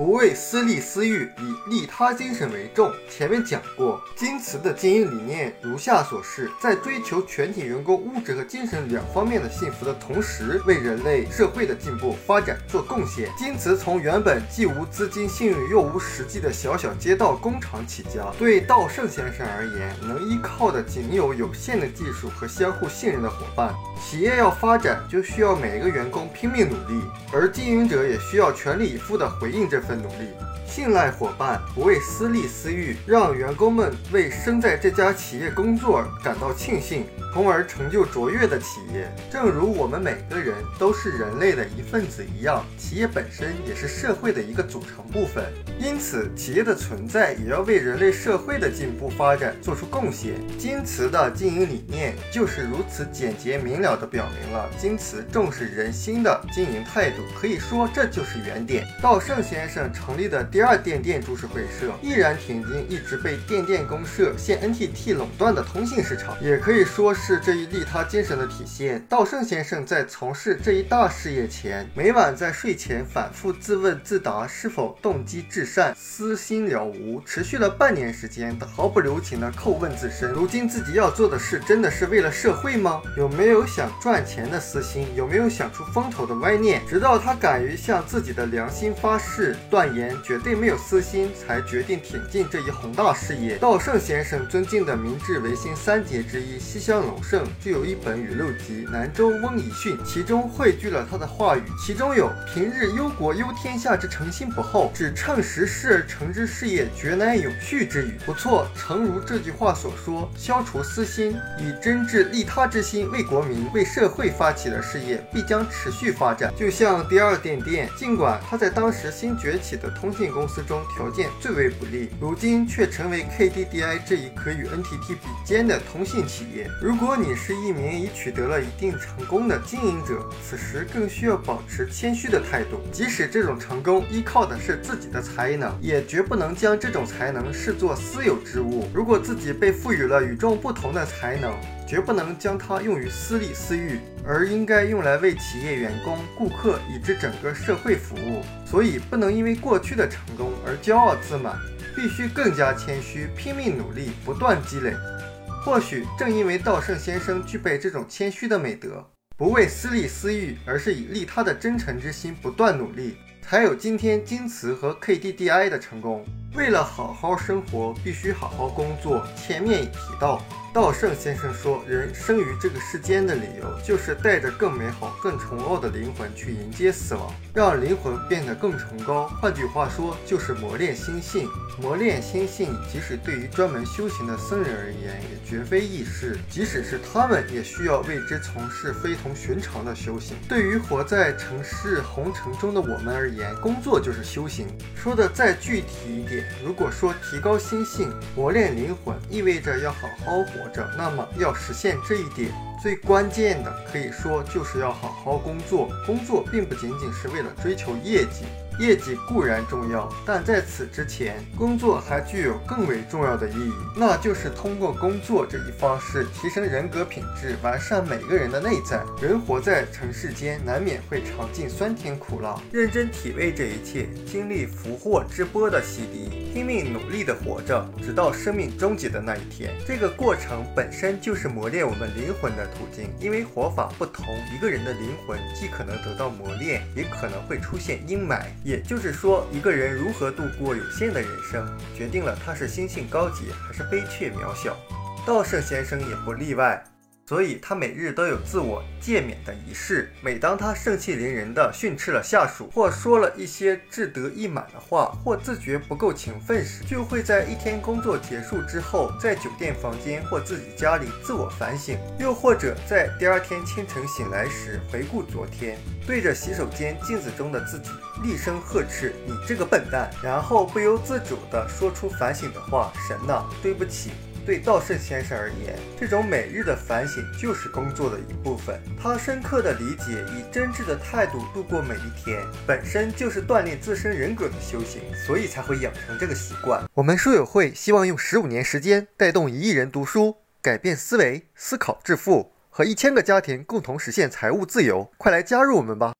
不为私利私欲，以利他精神为重。前面讲过，京瓷的经营理念如下所示：在追求全体员工物质和精神两方面的幸福的同时，为人类社会的进步发展做贡献。京瓷从原本既无资金、信誉又无实际的小小街道工厂起家，对稻盛先生而言，能依靠的仅有有限的技术和相互信任的伙伴。企业要发展，就需要每一个员工拼命努力，而经营者也需要全力以赴地回应这份努力。信赖伙伴，不为私利私欲，让员工们为生在这家企业工作感到庆幸。从而成就卓越的企业，正如我们每个人都是人类的一份子一样，企业本身也是社会的一个组成部分。因此，企业的存在也要为人类社会的进步发展做出贡献。京瓷的经营理念就是如此简洁明了地表明了京瓷重视人心的经营态度。可以说，这就是原点。稻盛先生成立的第第二电电株式会社，毅然挺进一直被电电公社现 NTT 垄断的通信市场，也可以说。是这一利他精神的体现。稻盛先生在从事这一大事业前，每晚在睡前反复自问自答，是否动机至善，私心了无。持续了半年时间，他毫不留情地叩问自身：如今自己要做的事，真的是为了社会吗？有没有想赚钱的私心？有没有想出风头的歪念？直到他敢于向自己的良心发誓，断言绝对并没有私心，才决定挺进这一宏大事业。稻盛先生尊敬的明治维新三杰之一西乡。隆盛就有一本语录集《南州翁遗训》，其中汇聚了他的话语，其中有“平日忧国忧天下之诚心不厚，只趁时事而成之事业，绝难永续”之语。不错，诚如这句话所说，消除私心，以真挚利他之心为国民、为社会发起的事业，必将持续发展。就像第二电电，尽管它在当时新崛起的通信公公司中条件最为不利，如今却成为 KDDI 这一可与 NTT 比肩的通信企业。如果你是一名已取得了一定成功的经营者，此时更需要保持谦虚的态度。即使这种成功依靠的是自己的才能，也绝不能将这种才能视作私有之物。如果自己被赋予了与众不同的才能，绝不能将它用于私利私欲，而应该用来为企业员工、顾客以至整个社会服务。所以，不能因为过去的成功而骄傲自满，必须更加谦虚，拼命努力，不断积累。或许正因为稻盛先生具备这种谦虚的美德，不为私利私欲，而是以利他的真诚之心不断努力，才有今天京瓷和 KDDI 的成功。为了好好生活，必须好好工作。前面已提到。稻盛先生说：“人生于这个世间的理由，就是带着更美好、更崇高的灵魂去迎接死亡，让灵魂变得更崇高。换句话说，就是磨练心性。磨练心性，即使对于专门修行的僧人而言，也绝非易事。即使是他们，也需要为之从事非同寻常的修行。对于活在城市红尘中的我们而言，工作就是修行。说的再具体一点，如果说提高心性、磨练灵魂，意味着要好好。”活着，那么要实现这一点，最关键的可以说就是要好好工作。工作并不仅仅是为了追求业绩。业绩固然重要，但在此之前，工作还具有更为重要的意义，那就是通过工作这一方式提升人格品质，完善每个人的内在。人活在尘世间，难免会尝尽酸甜苦辣，认真体味这一切，经历福祸之波的洗涤，拼命努力的活着，直到生命终结的那一天。这个过程本身就是磨练我们灵魂的途径，因为活法不同，一个人的灵魂既可能得到磨练，也可能会出现阴霾。也就是说，一个人如何度过有限的人生，决定了他是心性高级还是悲怯渺小。稻盛先生也不例外。所以他每日都有自我诫勉的仪式。每当他盛气凌人地训斥了下属，或说了一些志得意满的话，或自觉不够勤奋时，就会在一天工作结束之后，在酒店房间或自己家里自我反省；又或者在第二天清晨醒来时，回顾昨天，对着洗手间镜子中的自己厉声呵斥：“你这个笨蛋！”然后不由自主地说出反省的话：“神呐，对不起。”对稻盛先生而言，这种每日的反省就是工作的一部分。他深刻的理解，以真挚的态度度过每一天，本身就是锻炼自身人格的修行，所以才会养成这个习惯。我们书友会希望用十五年时间，带动一亿人读书，改变思维，思考致富，和一千个家庭共同实现财务自由。快来加入我们吧！